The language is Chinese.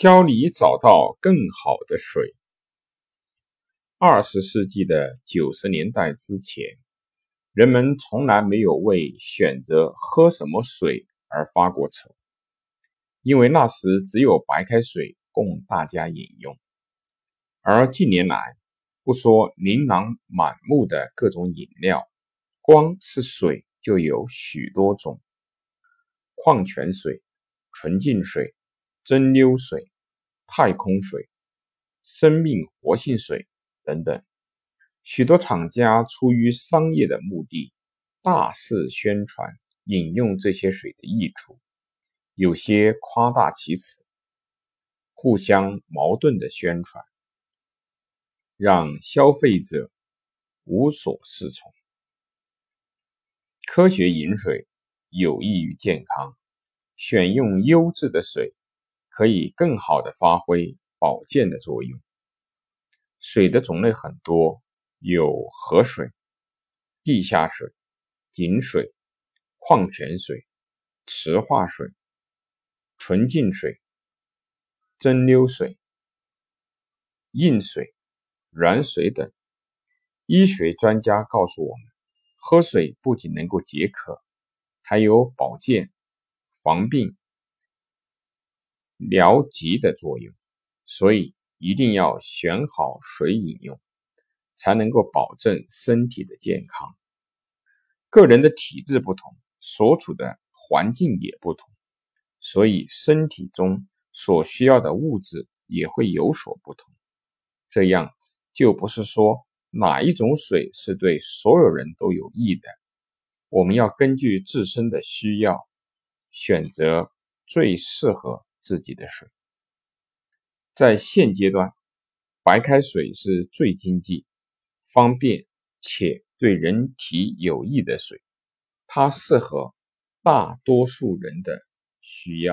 教你找到更好的水。二十世纪的九十年代之前，人们从来没有为选择喝什么水而发过愁，因为那时只有白开水供大家饮用。而近年来，不说琳琅满目的各种饮料，光是水就有许多种：矿泉水、纯净水、蒸馏水、太空水、生命活性水。等等，许多厂家出于商业的目的，大肆宣传饮用这些水的益处，有些夸大其词，互相矛盾的宣传，让消费者无所适从。科学饮水有益于健康，选用优质的水，可以更好的发挥保健的作用。水的种类很多，有河水、地下水、井水、矿泉水、池化水、纯净水、蒸馏水、硬水、软水等。医学专家告诉我们，喝水不仅能够解渴，还有保健、防病、疗疾的作用，所以。一定要选好水饮用，才能够保证身体的健康。个人的体质不同，所处的环境也不同，所以身体中所需要的物质也会有所不同。这样就不是说哪一种水是对所有人都有益的。我们要根据自身的需要，选择最适合自己的水。在现阶段，白开水是最经济、方便且对人体有益的水，它适合大多数人的需要。